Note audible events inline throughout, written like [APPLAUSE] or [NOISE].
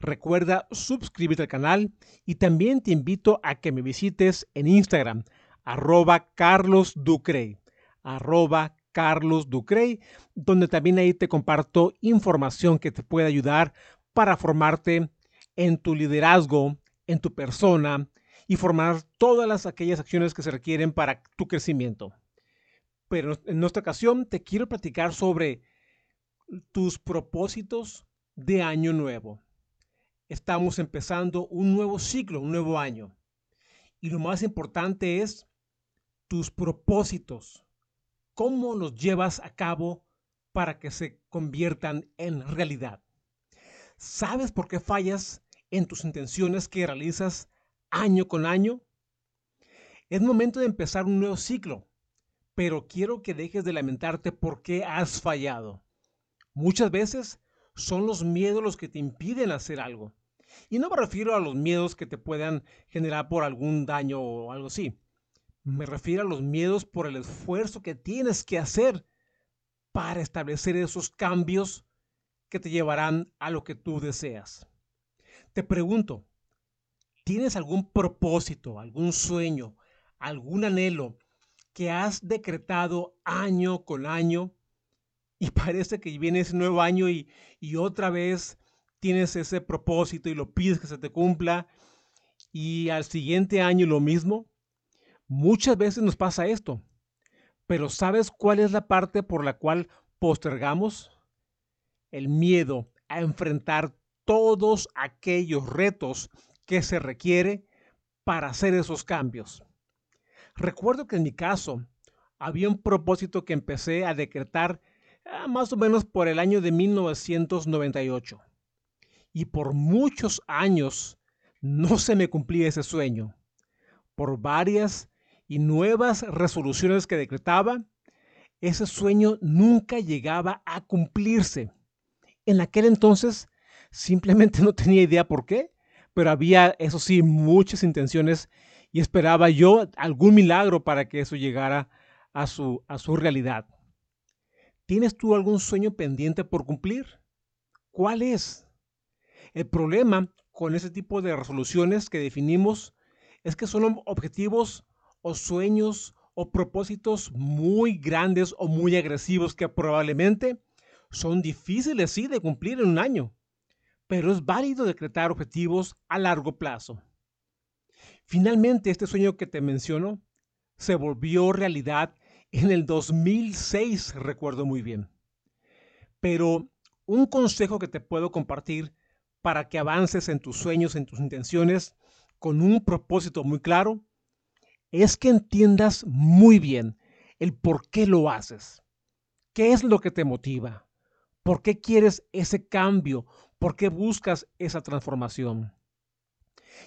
Recuerda suscribirte al canal y también te invito a que me visites en Instagram, arroba carlosducrey, arroba carlosducrey, donde también ahí te comparto información que te puede ayudar para formarte en tu liderazgo, en tu persona y formar todas las aquellas acciones que se requieren para tu crecimiento. Pero en esta ocasión te quiero platicar sobre tus propósitos de año nuevo estamos empezando un nuevo ciclo, un nuevo año. Y lo más importante es tus propósitos. ¿Cómo los llevas a cabo para que se conviertan en realidad? ¿Sabes por qué fallas en tus intenciones que realizas año con año? Es momento de empezar un nuevo ciclo, pero quiero que dejes de lamentarte por qué has fallado. Muchas veces son los miedos los que te impiden hacer algo. Y no me refiero a los miedos que te puedan generar por algún daño o algo así. Me refiero a los miedos por el esfuerzo que tienes que hacer para establecer esos cambios que te llevarán a lo que tú deseas. Te pregunto, ¿tienes algún propósito, algún sueño, algún anhelo que has decretado año con año y [LAUGHS] parece que viene ese nuevo año y, y otra vez tienes ese propósito y lo pides que se te cumpla y al siguiente año lo mismo. Muchas veces nos pasa esto, pero ¿sabes cuál es la parte por la cual postergamos? El miedo a enfrentar todos aquellos retos que se requiere para hacer esos cambios. Recuerdo que en mi caso había un propósito que empecé a decretar ah, más o menos por el año de 1998 y por muchos años no se me cumplía ese sueño. Por varias y nuevas resoluciones que decretaba, ese sueño nunca llegaba a cumplirse. En aquel entonces simplemente [LAUGHS] no tenía idea por qué, pero había, eso sí, muchas intenciones y esperaba yo algún milagro para que eso llegara a su, a su realidad. ¿Tienes tú algún sueño pendiente por cumplir? ¿Cuál es? El problema con ese tipo de resoluciones que definimos es que son objetivos o sueños o propósitos muy grandes o muy agresivos que probablemente son difíciles sí de cumplir en un año, pero es válido decretar objetivos a largo plazo. Finalmente, este sueño que te menciono se volvió realidad en el 2006, recuerdo muy bien. Pero un consejo que te puedo compartir para que avances en tus sueños, en tus intenciones, con un propósito muy claro, es que entiendas muy bien el por qué lo haces. ¿Qué es lo que te motiva? ¿Por qué quieres ese cambio? ¿Por qué buscas esa transformación?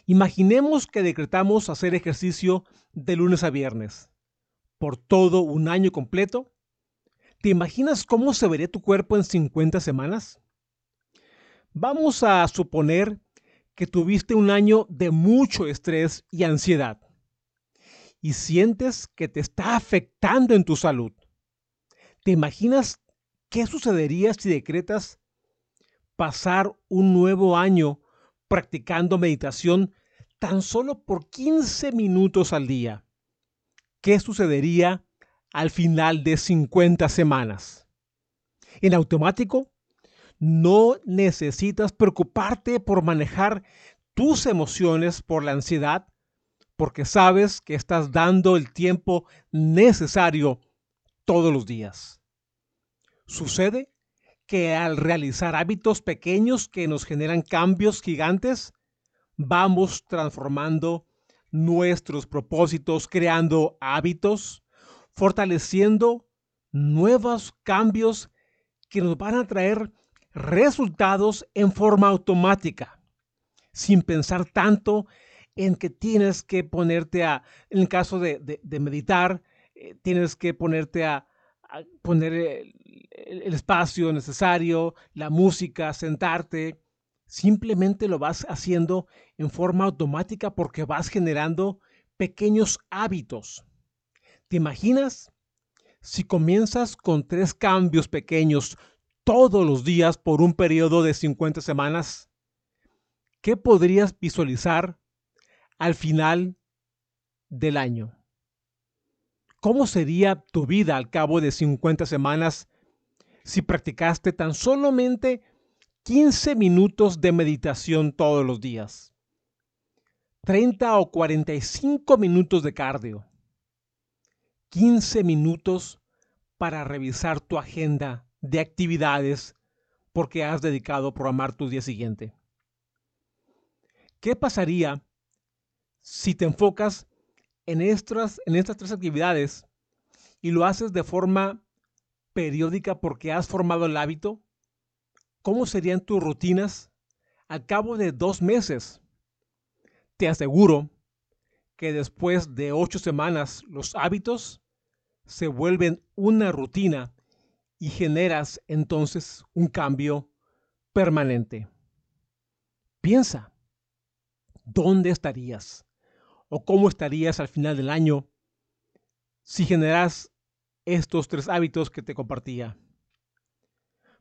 Imaginemos que decretamos hacer ejercicio de lunes a viernes por todo un año completo. ¿Te imaginas cómo se vería tu cuerpo en 50 semanas? Vamos a suponer que tuviste un año de mucho estrés y ansiedad y sientes que te está afectando en tu salud. ¿Te imaginas qué sucedería si decretas pasar un nuevo año practicando meditación tan solo por 15 minutos al día? ¿Qué sucedería al final de 50 semanas? En automático, no necesitas preocuparte por manejar tus emociones por la ansiedad, porque sabes que estás dando el tiempo necesario todos los días. Sucede que al realizar hábitos pequeños que nos generan cambios gigantes, vamos transformando nuestros propósitos, creando hábitos, fortaleciendo nuevos cambios que nos van a traer resultados en forma automática. sin pensar tanto en que tienes que ponerte a, en el caso de, meditar, eh, tienes que ponerte a, poner el, espacio necesario, la música, sentarte. Simplemente lo vas haciendo en forma automática porque vas generando pequeños hábitos. ¿Te imaginas si comienzas con tres cambios pequeños todos los días por un periodo de 50 semanas? ¿Qué podrías visualizar al final del año? ¿Cómo sería tu vida al cabo de 50 semanas si practicaste tan solamente 15 minutos de meditación todos los días? 30 o 45 minutos de cardio. 15 minutos para revisar tu agenda de actividades porque has dedicado a programar tu día siguiente. ¿Qué pasaría si te enfocas en estas, en estas tres actividades y lo haces de forma periódica porque has formado el hábito? ¿Cómo serían tus rutinas al cabo de dos meses? Te aseguro que después de ocho semanas los hábitos se vuelven una rutina y generas entonces un cambio permanente. Piensa, ¿dónde estarías? ¿O cómo estarías al final del año si generas estos tres hábitos que te compartía?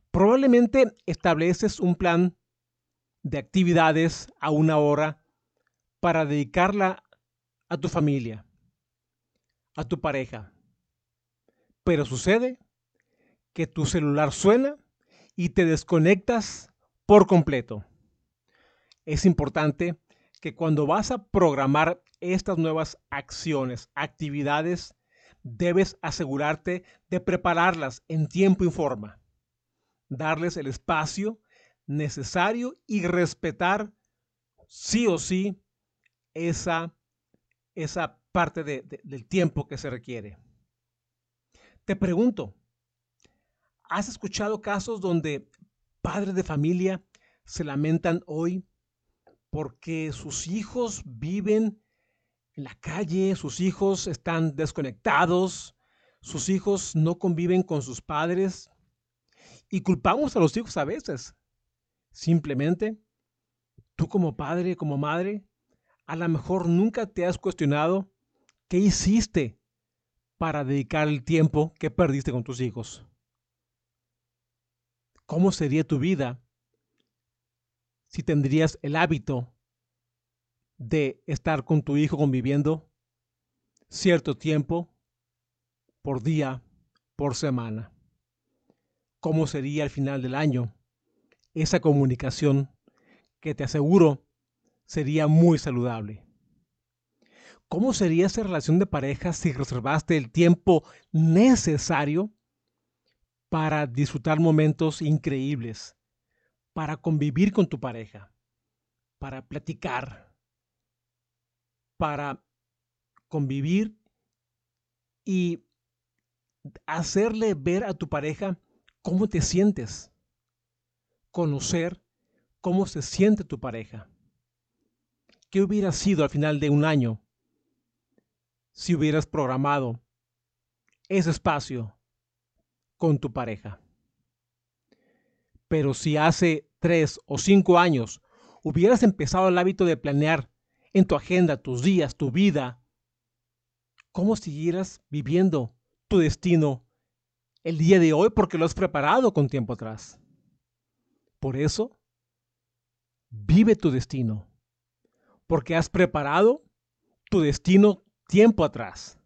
Probablemente estableces un plan de actividades a una hora para dedicarla a tu familia, a tu pareja, pero sucede que tu celular suena y te desconectas por completo. Es importante que cuando vas a programar estas nuevas acciones, actividades, debes asegurarte de prepararlas en tiempo y forma, darles el espacio necesario y respetar sí o sí esa, esa parte del tiempo que se requiere. Te pregunto, ¿has escuchado casos donde padres de familia se lamentan hoy porque sus hijos viven en la calle, sus hijos están desconectados, sus hijos no conviven con sus padres? Y culpamos a los hijos a veces. Simplemente, tú como padre, como madre, a lo mejor nunca te has cuestionado qué hiciste para dedicar el tiempo que perdiste con tus hijos? ¿Cómo sería tu vida si tendrías el hábito de estar con tu hijo conviviendo cierto tiempo por día, por semana? ¿Cómo sería al final del año esa comunicación que te aseguro sería muy saludable? ¿Cómo sería esa relación de pareja si reservaste el tiempo necesario para disfrutar momentos increíbles, para convivir con tu pareja, para platicar, para convivir y hacerle ver a tu pareja cómo te sientes, conocer cómo se siente tu pareja. ¿Qué hubiera sido al final de un año si hubieras programado ese espacio con tu pareja. Pero si hace tres o cinco años hubieras empezado el hábito de planear en tu agenda tus días, tu vida, ¿cómo siguieras viviendo tu destino el día de hoy? Porque lo has preparado con tiempo atrás. Por eso, vive tu destino, porque has preparado tu destino tiempo atrás.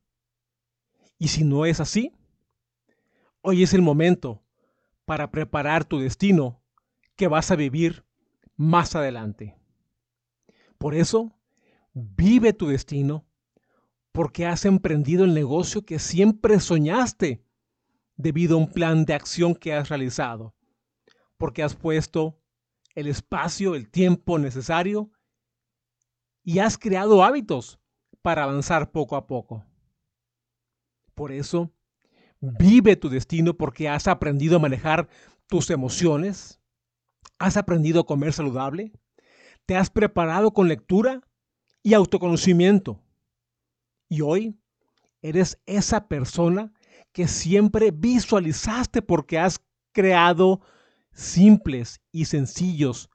Y si no es así, hoy es el momento para preparar tu destino que vas a vivir más adelante. Por eso, vive tu destino porque has emprendido el negocio que siempre soñaste debido a un plan de acción que has realizado, porque has puesto el espacio, el tiempo necesario y has creado hábitos para avanzar poco a poco. Por eso, vive tu destino porque has aprendido a manejar tus emociones, has aprendido a comer saludable, Te has preparado con lectura y autoconocimiento. Y hoy eres esa persona que siempre visualizaste porque has creado simples y sencillos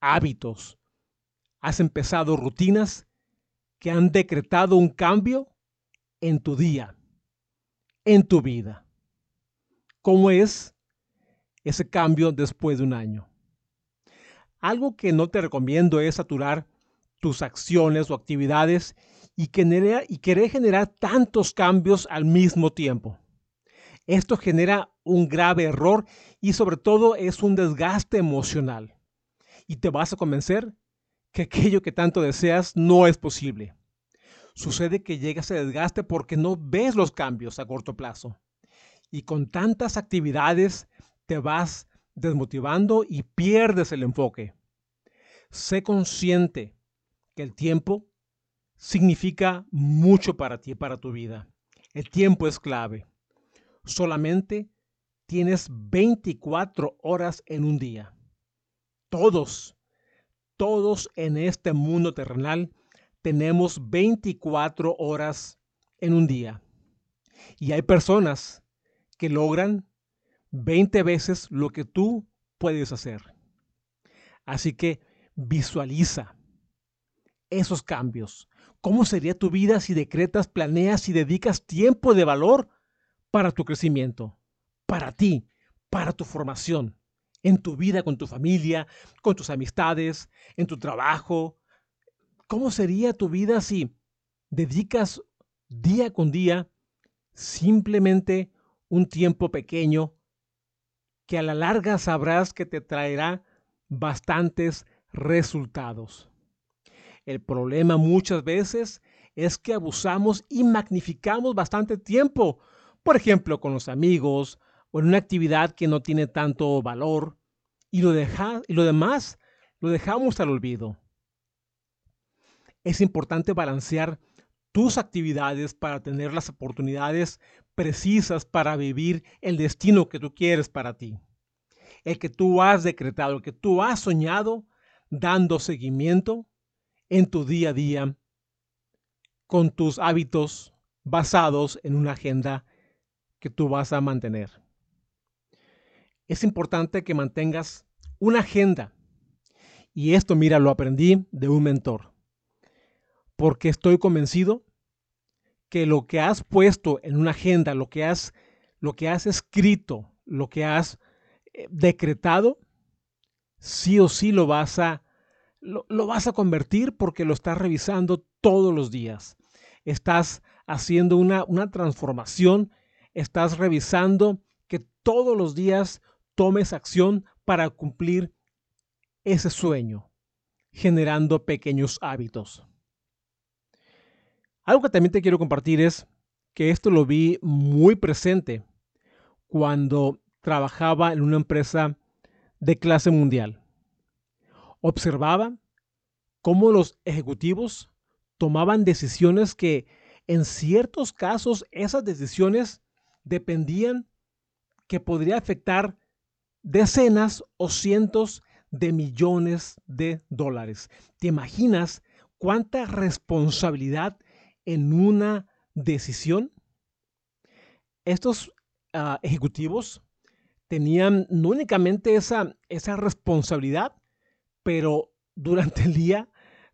hábitos. Has empezado rutinas que han decretado un cambio en tu día, en tu vida. ¿Cómo es ese cambio después de un año? Algo que no te recomiendo es saturar tus acciones o actividades y, y querer generar tantos cambios al mismo tiempo. Esto genera un grave error y sobre todo es un desgaste emocional. Y te vas a convencer que aquello que tanto deseas no es posible. Sucede que llega ese desgaste porque no ves los cambios a corto plazo. Y con tantas actividades te vas desmotivando y pierdes el enfoque. Sé consciente que el tiempo significa mucho para ti, para tu vida. El tiempo es clave. Solamente tienes 24 horas en un día. Todos, todos en este mundo terrenal tenemos 24 horas en un día. Y hay personas que logran 20 veces lo que tú puedes hacer. Así que visualiza esos cambios. ¿Cómo sería tu vida si decretas, planeas y dedicas tiempo de valor para tu crecimiento, para ti, para tu formación, en tu vida con tu familia, con tus amistades, en tu trabajo? ¿Cómo sería tu vida si dedicas día con día simplemente un tiempo pequeño que a la larga sabrás que te traerá bastantes resultados? El problema muchas veces es que abusamos y magnificamos bastante tiempo, por ejemplo, con los amigos o en una actividad que no tiene tanto valor, y lo, demás lo dejamos al olvido. Es importante balancear tus actividades para tener las oportunidades precisas para vivir el destino que tú quieres para ti. El que tú has decretado, el que tú has soñado, dando seguimiento en tu día a día con tus hábitos basados en una agenda que tú vas a mantener. Es importante que mantengas una agenda. Y esto, mira, lo aprendí de un mentor. Porque estoy convencido que lo que has puesto en una agenda, lo que has, lo que has escrito, lo que has eh, decretado, sí o sí lo vas a lo, vas a convertir porque lo estás revisando todos los días. Estás haciendo una, una transformación, estás revisando que todos los días tomes acción para cumplir ese sueño, generando pequeños hábitos. Algo que también te quiero compartir es que esto lo vi muy presente cuando trabajaba en una empresa de clase mundial observaba cómo los ejecutivos tomaban decisiones que en ciertos casos esas decisiones dependían que podría afectar decenas o cientos de millones de dólares. ¿Te imaginas cuánta responsabilidad en una decisión? Estos ah, ejecutivos tenían no únicamente esa, responsabilidad, pero durante el día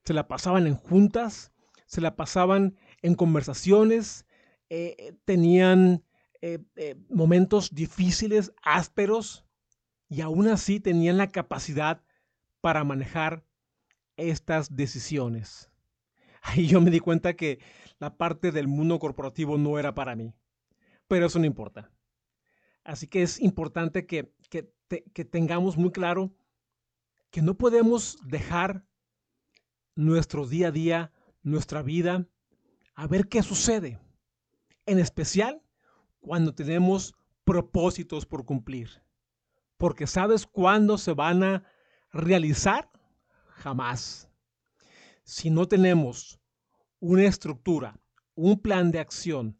se la pasaban en juntas, se la pasaban en conversaciones, eh, tenían eh, eh, momentos difíciles, ásperos, y aún así tenían la capacidad para manejar estas decisiones. Ahí yo me di cuenta que la parte del mundo corporativo no era para mí, pero eso no importa. Así que es importante que, que tengamos muy claro que no podemos dejar nuestro día a día, nuestra vida, a ver qué sucede. En especial cuando tenemos propósitos por cumplir. Porque ¿sabes cuándo se van a realizar? Jamás. Si no tenemos una estructura, un plan de acción,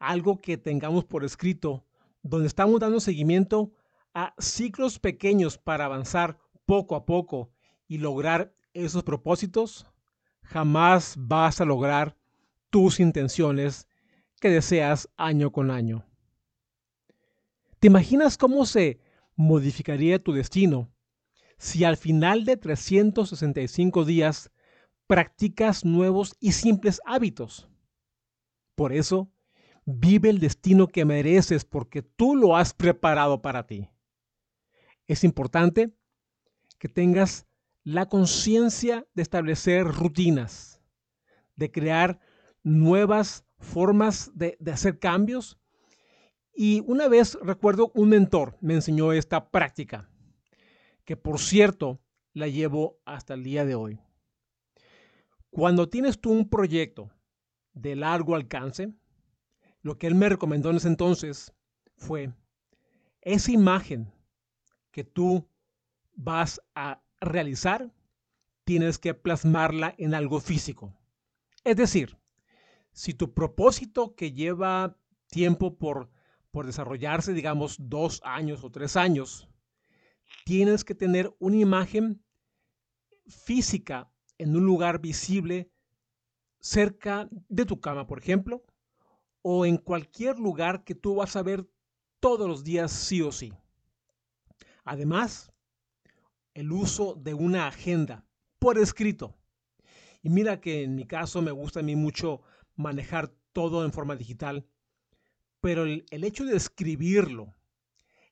algo que tengamos por escrito, donde estamos dando seguimiento a ciclos pequeños para avanzar poco a poco y lograr esos propósitos, jamás vas a lograr tus intenciones que deseas año con año. ¿Te imaginas cómo se modificaría tu destino si al final de 365 días practicas nuevos y simples hábitos? Por eso, vive el destino que mereces porque tú lo has preparado para ti. Es importante que tengas la conciencia de establecer rutinas, de crear nuevas formas de, de, hacer cambios. Y una vez recuerdo un mentor me enseñó esta práctica, que por cierto la llevo hasta el día de hoy. Cuando tienes tú un proyecto de largo alcance, lo que él me recomendó en ese entonces fue esa imagen que tú vas a realizar, tienes que plasmarla en algo físico. Es decir, si tu propósito que lleva tiempo por, por desarrollarse, digamos, dos años o tres años, tienes que tener una imagen física en un lugar visible cerca de tu cama, por ejemplo, o en cualquier lugar que tú vas a ver todos los días sí o sí. Además, el uso de una agenda por escrito. Y mira que en mi caso me gusta a mí mucho manejar todo en forma digital, pero el, hecho de escribirlo,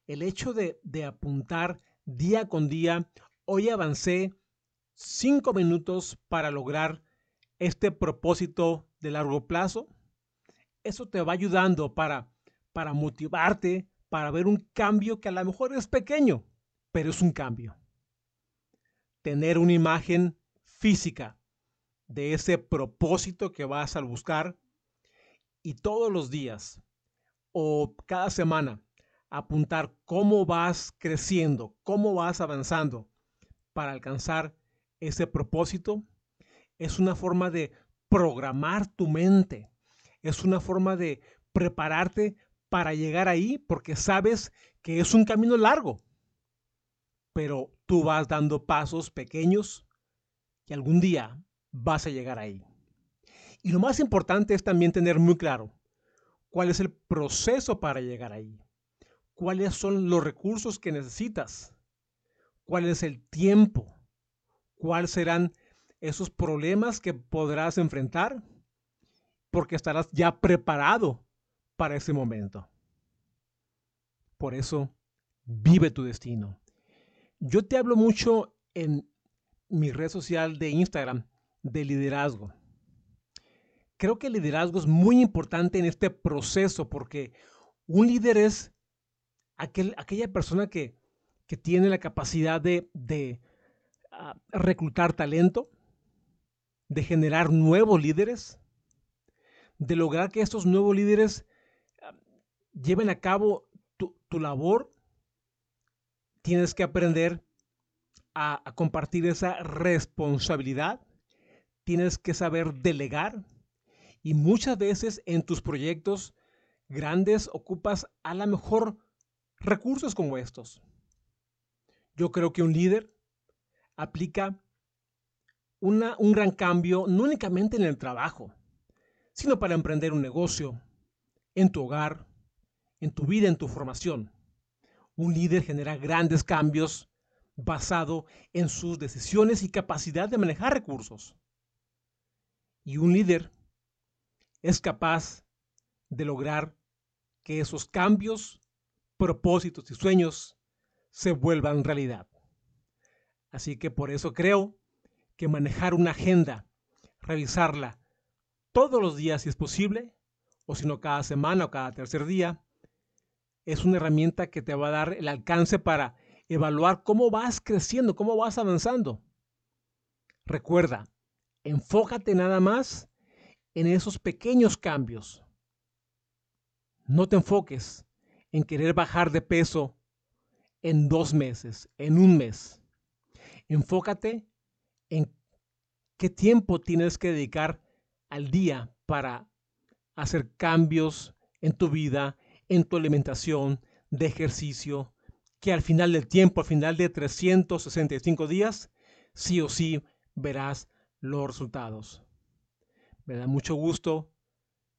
el hecho de, de apuntar día con día, hoy avancé cinco minutos para lograr este propósito de largo plazo, eso te va ayudando para, para motivarte, para ver un cambio que a lo mejor es pequeño, pero es un cambio. Tener una imagen física de ese propósito que vas a buscar y todos los días o cada semana apuntar cómo vas creciendo, cómo vas avanzando para alcanzar ese propósito, es una forma de programar tu mente, es una forma de prepararte para llegar ahí porque sabes que es un camino largo, pero tú vas dando pasos pequeños y algún día vas a llegar ahí. Y lo más importante es también tener muy claro cuál es el proceso para llegar ahí, cuáles son los recursos que necesitas, cuál es el tiempo, cuáles serán esos problemas que podrás enfrentar, porque estarás ya preparado para ese momento. Por eso, vive tu destino. Yo te hablo mucho en mi red social de Instagram de liderazgo. Creo que el liderazgo es muy importante en este proceso porque un líder es aquel, aquella persona que, que tiene la capacidad de, de reclutar talento, de generar nuevos líderes, de lograr que estos nuevos líderes uh, lleven a cabo tu, tu, labor, tienes que aprender a, a compartir esa responsabilidad tienes que saber delegar y muchas veces en tus proyectos grandes ocupas a lo mejor recursos como estos. Yo creo que un líder aplica una, un gran cambio no únicamente en el trabajo, sino para emprender un negocio, en tu hogar, en tu vida, en tu formación. Un líder genera grandes cambios basado en sus decisiones y capacidad de manejar recursos. Y un líder es capaz de lograr que esos cambios, propósitos y sueños se vuelvan realidad. Así que por eso creo que manejar una agenda, revisarla todos los días si es posible, o si no cada semana o cada tercer día, es una herramienta que te va a dar el alcance para evaluar cómo vas creciendo, cómo vas avanzando. Recuerda, Enfócate nada más en esos pequeños cambios. No te enfoques en querer bajar de peso en dos meses, en un mes. Enfócate en qué tiempo tienes que dedicar al día para hacer cambios en tu vida, en tu alimentación, de ejercicio, que al final del tiempo, al final de 365 días, sí o sí verás los resultados. Me da mucho gusto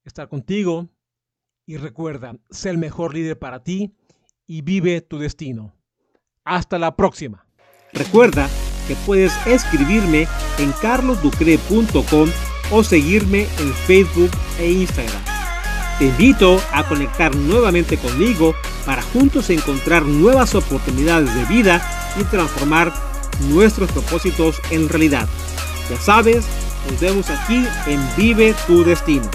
estar contigo y recuerda, ser el mejor líder para ti y vive tu destino. Hasta la próxima. Recuerda que puedes escribirme en carlosducre.com o seguirme en Facebook e Instagram. Te invito a conectar nuevamente conmigo para juntos encontrar nuevas oportunidades de vida y transformar nuestros propósitos en realidad. Ya sabes, nos vemos aquí en Vive tu Destino.